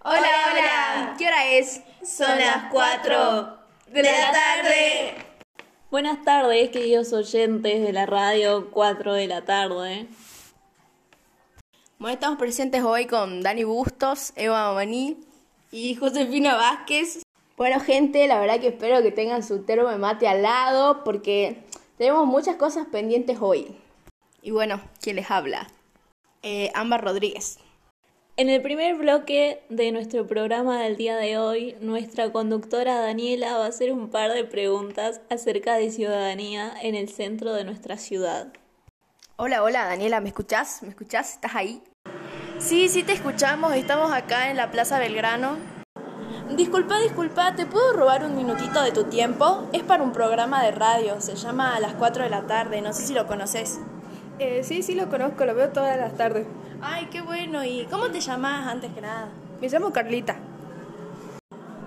Hola, hola. ¿Qué hora es? Son las 4 de la tarde. Buenas tardes, queridos oyentes de la radio 4 de la tarde. Bueno, estamos presentes hoy con Dani Bustos, Eva Maní y Josefina Vázquez. Bueno, gente, la verdad que espero que tengan su termo de mate al lado porque tenemos muchas cosas pendientes hoy. Y bueno, ¿quién les habla? Eh, Ámbar Rodríguez. En el primer bloque de nuestro programa del día de hoy, nuestra conductora Daniela va a hacer un par de preguntas acerca de ciudadanía en el centro de nuestra ciudad. Hola, hola, Daniela, ¿me escuchás? ¿Me escuchás? ¿Estás ahí? Sí, sí te escuchamos, estamos acá en la Plaza Belgrano. Disculpa, disculpa, ¿te puedo robar un minutito de tu tiempo? Es para un programa de radio, se llama A las 4 de la tarde, no sé si lo conoces. Eh, sí, sí lo conozco, lo veo todas las tardes. Ay, qué bueno, ¿y cómo te llamas antes que nada? Me llamo Carlita.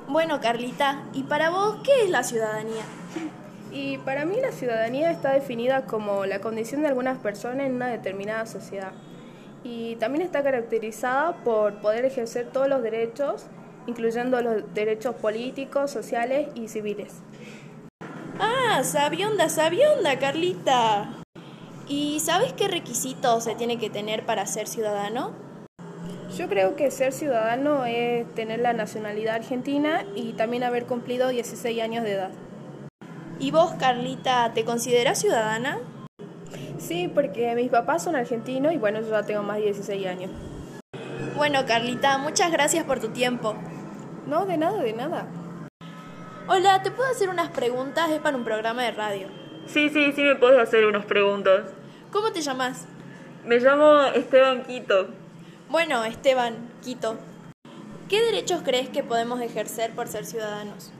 Bueno, Carlita, ¿y para vos qué es la ciudadanía? Y para mí la ciudadanía está definida como la condición de algunas personas en una determinada sociedad. Y también está caracterizada por poder ejercer todos los derechos, incluyendo los derechos políticos, sociales y civiles. Ah, sabionda, sabionda, Carlita. ¿Y sabes qué requisitos se tiene que tener para ser ciudadano? Yo creo que ser ciudadano es tener la nacionalidad argentina y también haber cumplido 16 años de edad. ¿Y vos, Carlita, te consideras ciudadana? Sí, porque mis papás son argentinos y bueno, yo ya tengo más de 16 años. Bueno, Carlita, muchas gracias por tu tiempo. No, de nada, de nada. Hola, ¿te puedo hacer unas preguntas? Es para un programa de radio. Sí, sí, sí me puedes hacer unas preguntas. ¿Cómo te llamas? Me llamo Esteban Quito. Bueno, Esteban Quito. ¿Qué derechos crees que podemos ejercer por ser ciudadanos?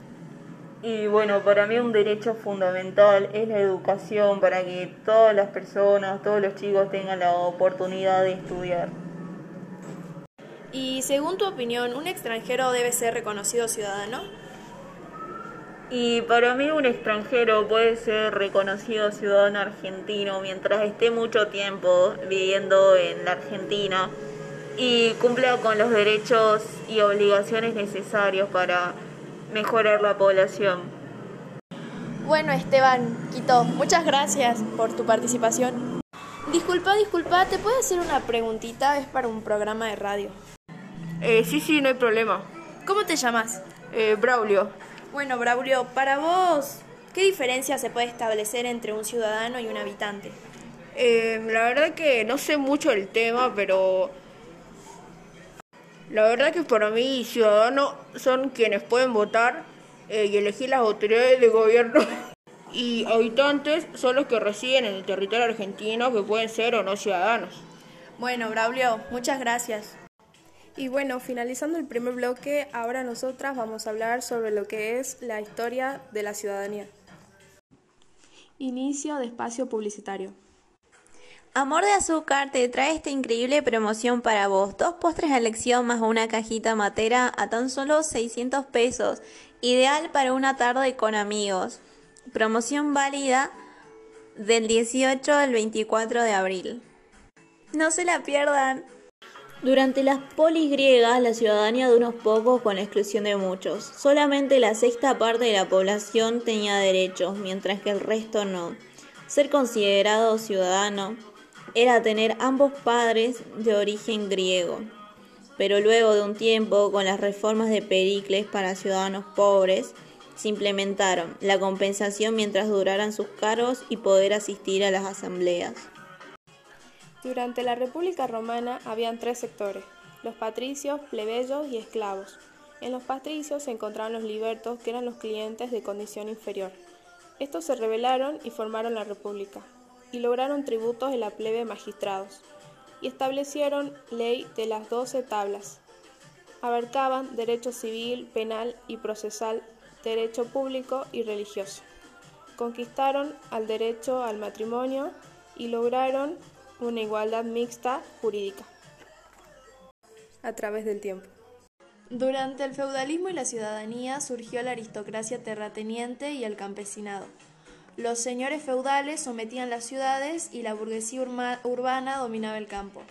Y bueno, para mí un derecho fundamental es la educación para que todas las personas, todos los chicos tengan la oportunidad de estudiar. Y según tu opinión, ¿un extranjero debe ser reconocido ciudadano? Y para mí un extranjero puede ser reconocido ciudadano argentino mientras esté mucho tiempo viviendo en la Argentina y cumpla con los derechos y obligaciones necesarios para mejorar la población. Bueno, Esteban, Quito, muchas gracias por tu participación. Disculpa, disculpa, ¿te puedo hacer una preguntita? Es para un programa de radio. Eh, sí, sí, no hay problema. ¿Cómo te llamas? Eh, Braulio. Bueno, Braulio, para vos, ¿qué diferencia se puede establecer entre un ciudadano y un habitante? Eh, la verdad que no sé mucho del tema, pero la verdad que para mí ciudadanos son quienes pueden votar eh, y elegir las autoridades de gobierno. Y habitantes son los que residen en el territorio argentino que pueden ser o no ciudadanos. Bueno, Braulio, muchas gracias. Y bueno, finalizando el primer bloque, ahora nosotras vamos a hablar sobre lo que es la historia de la ciudadanía. Inicio de espacio publicitario. Amor de Azúcar te trae esta increíble promoción para vos. Dos postres a elección más una cajita matera a tan solo 600 pesos. Ideal para una tarde con amigos. Promoción válida del 18 al 24 de abril. No se la pierdan. Durante las polis griegas, la ciudadanía de unos pocos con la exclusión de muchos. Solamente la sexta parte de la población tenía derechos, mientras que el resto no. Ser considerado ciudadano era tener ambos padres de origen griego. Pero luego de un tiempo, con las reformas de Pericles para ciudadanos pobres, se implementaron la compensación mientras duraran sus cargos y poder asistir a las asambleas. Durante la República Romana habían tres sectores, los patricios, plebeyos y esclavos. En los patricios se encontraban los libertos, que eran los clientes de condición inferior. Estos se rebelaron y formaron la República, y lograron tributos de la plebe magistrados, y establecieron ley de las doce tablas. Abarcaban derecho civil, penal y procesal, derecho público y religioso. Conquistaron al derecho al matrimonio y lograron una igualdad mixta jurídica a través del tiempo. Durante el feudalismo y la ciudadanía surgió la aristocracia terrateniente y el campesinado. Los señores feudales sometían las ciudades y la burguesía urbana dominaba el campo.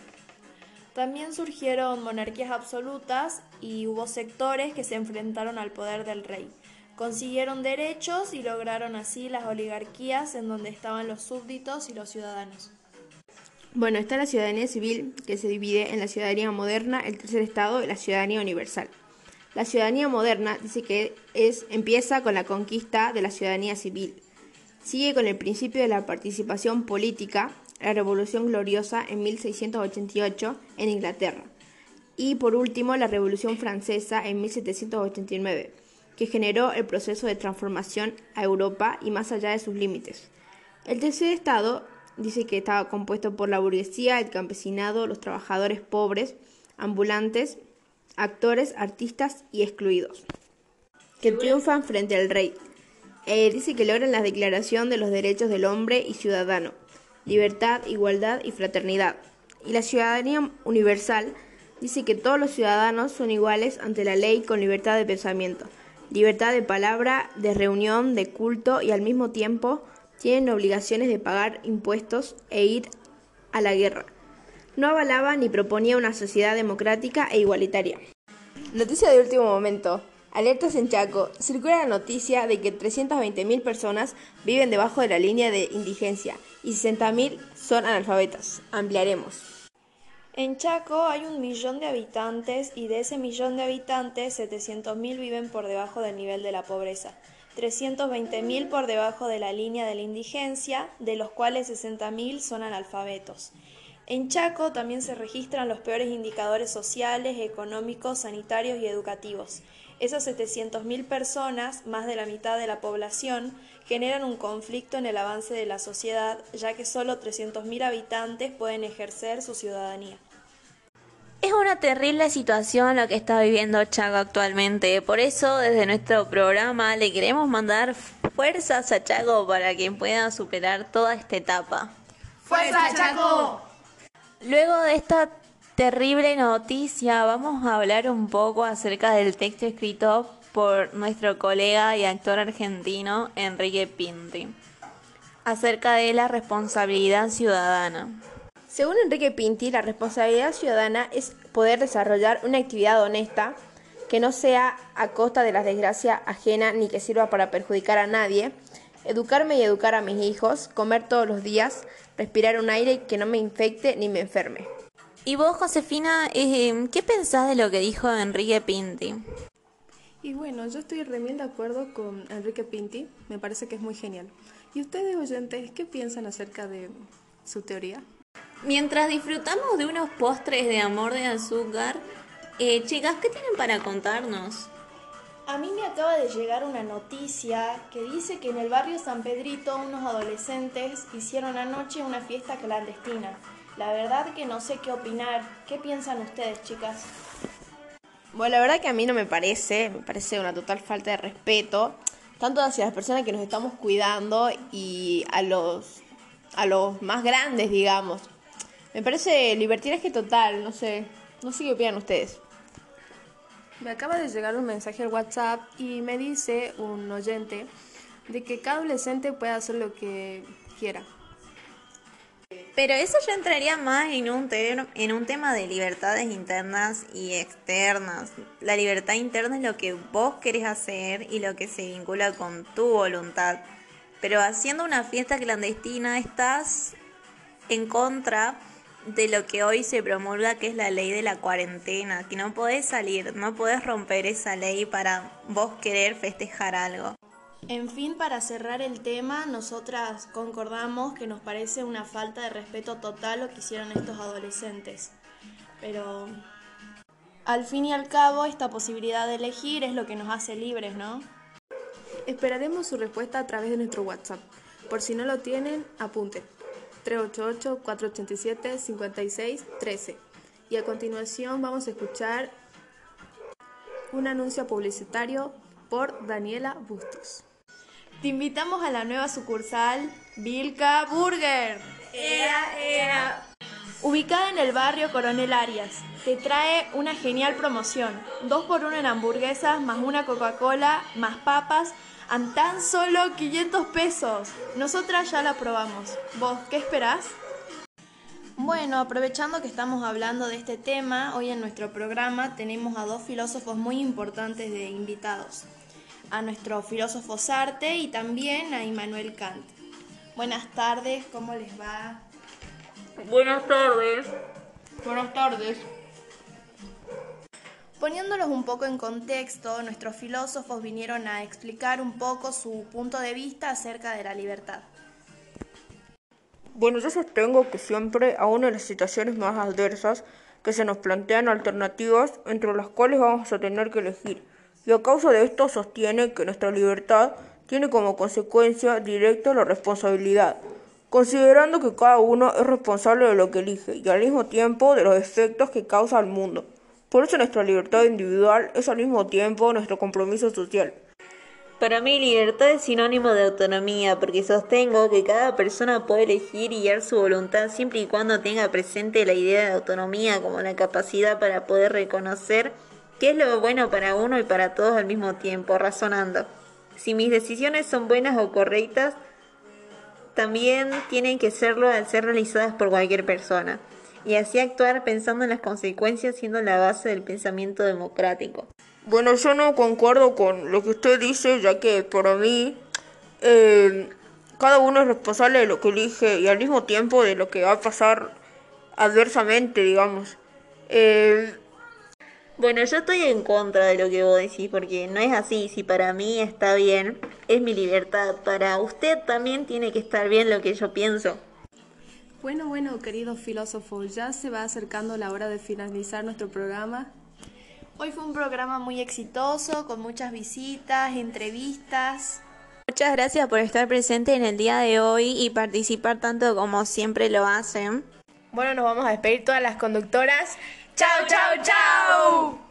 También surgieron monarquías absolutas y hubo sectores que se enfrentaron al poder del rey. Consiguieron derechos y lograron así las oligarquías en donde estaban los súbditos y los ciudadanos. Bueno, está la ciudadanía civil, que se divide en la ciudadanía moderna, el tercer estado y la ciudadanía universal. La ciudadanía moderna dice que es, empieza con la conquista de la ciudadanía civil. Sigue con el principio de la participación política, la Revolución Gloriosa en 1688 en Inglaterra. Y por último, la Revolución Francesa en 1789, que generó el proceso de transformación a Europa y más allá de sus límites. El tercer estado dice que estaba compuesto por la burguesía, el campesinado, los trabajadores pobres, ambulantes, actores, artistas y excluidos, que triunfan frente al rey. Eh, dice que logran la declaración de los derechos del hombre y ciudadano, libertad, igualdad y fraternidad. Y la ciudadanía universal dice que todos los ciudadanos son iguales ante la ley con libertad de pensamiento, libertad de palabra, de reunión, de culto y al mismo tiempo tienen obligaciones de pagar impuestos e ir a la guerra. No avalaba ni proponía una sociedad democrática e igualitaria. Noticia de último momento. Alertas en Chaco. Circula la noticia de que 320.000 personas viven debajo de la línea de indigencia y 60.000 son analfabetas. Ampliaremos. En Chaco hay un millón de habitantes y de ese millón de habitantes 700.000 viven por debajo del nivel de la pobreza. 320.000 por debajo de la línea de la indigencia, de los cuales 60.000 son analfabetos. En Chaco también se registran los peores indicadores sociales, económicos, sanitarios y educativos. Esas 700.000 personas, más de la mitad de la población, generan un conflicto en el avance de la sociedad, ya que solo 300.000 habitantes pueden ejercer su ciudadanía. Es una terrible situación lo que está viviendo Chaco actualmente. Por eso, desde nuestro programa, le queremos mandar fuerzas a Chaco para que pueda superar toda esta etapa. ¡Fuerza, Chaco! Luego de esta terrible noticia, vamos a hablar un poco acerca del texto escrito por nuestro colega y actor argentino Enrique Pinti, acerca de la responsabilidad ciudadana. Según Enrique Pinti, la responsabilidad ciudadana es poder desarrollar una actividad honesta que no sea a costa de la desgracia ajena ni que sirva para perjudicar a nadie, educarme y educar a mis hijos, comer todos los días, respirar un aire que no me infecte ni me enferme. ¿Y vos, Josefina, eh, qué pensás de lo que dijo Enrique Pinti? Y bueno, yo estoy remil de acuerdo con Enrique Pinti, me parece que es muy genial. ¿Y ustedes, oyentes, qué piensan acerca de su teoría? Mientras disfrutamos de unos postres de amor de azúcar, eh, chicas, ¿qué tienen para contarnos? A mí me acaba de llegar una noticia que dice que en el barrio San Pedrito unos adolescentes hicieron anoche una fiesta clandestina. La verdad que no sé qué opinar. ¿Qué piensan ustedes, chicas? Bueno, la verdad que a mí no me parece, me parece una total falta de respeto, tanto hacia las personas que nos estamos cuidando y a los, a los más grandes, digamos. Me parece libertinaje total, no sé, no sé qué opinan ustedes. Me acaba de llegar un mensaje al WhatsApp y me dice un oyente de que cada adolescente puede hacer lo que quiera. Pero eso ya entraría más en un, en un tema de libertades internas y externas. La libertad interna es lo que vos querés hacer y lo que se vincula con tu voluntad. Pero haciendo una fiesta clandestina estás en contra de lo que hoy se promulga, que es la ley de la cuarentena, que no podés salir, no podés romper esa ley para vos querer festejar algo. En fin, para cerrar el tema, nosotras concordamos que nos parece una falta de respeto total lo que hicieron estos adolescentes. Pero al fin y al cabo, esta posibilidad de elegir es lo que nos hace libres, ¿no? Esperaremos su respuesta a través de nuestro WhatsApp. Por si no lo tienen, apunten. 388-487-5613. Y a continuación vamos a escuchar un anuncio publicitario por Daniela Bustos. Te invitamos a la nueva sucursal Vilca Burger. Era, era. Ubicada en el barrio Coronel Arias, te trae una genial promoción. Dos por uno en hamburguesas, más una Coca-Cola, más papas, a tan solo 500 pesos. Nosotras ya la probamos. ¿Vos qué esperás? Bueno, aprovechando que estamos hablando de este tema, hoy en nuestro programa tenemos a dos filósofos muy importantes de invitados. A nuestro filósofo Sartre y también a Immanuel Kant. Buenas tardes, ¿cómo les va? Buenas tardes. Buenas tardes. Poniéndolos un poco en contexto, nuestros filósofos vinieron a explicar un poco su punto de vista acerca de la libertad. Bueno, yo sostengo que siempre, aún en las situaciones más adversas, que se nos plantean alternativas entre las cuales vamos a tener que elegir. Y a causa de esto sostiene que nuestra libertad tiene como consecuencia directa la responsabilidad, considerando que cada uno es responsable de lo que elige y al mismo tiempo de los efectos que causa al mundo. Por eso nuestra libertad individual es al mismo tiempo nuestro compromiso social. Para mí libertad es sinónimo de autonomía porque sostengo que cada persona puede elegir y guiar su voluntad siempre y cuando tenga presente la idea de autonomía como la capacidad para poder reconocer qué es lo bueno para uno y para todos al mismo tiempo, razonando. Si mis decisiones son buenas o correctas, también tienen que serlo al ser realizadas por cualquier persona y así actuar pensando en las consecuencias siendo la base del pensamiento democrático. Bueno, yo no concuerdo con lo que usted dice, ya que para mí eh, cada uno es responsable de lo que elige y al mismo tiempo de lo que va a pasar adversamente, digamos. Eh, bueno, yo estoy en contra de lo que vos decís, porque no es así. Si para mí está bien, es mi libertad. Para usted también tiene que estar bien lo que yo pienso. Bueno, bueno, queridos filósofos, ya se va acercando la hora de finalizar nuestro programa. Hoy fue un programa muy exitoso, con muchas visitas, entrevistas. Muchas gracias por estar presente en el día de hoy y participar tanto como siempre lo hacen. Bueno, nos vamos a despedir todas las conductoras. ¡Chao, chao, chao!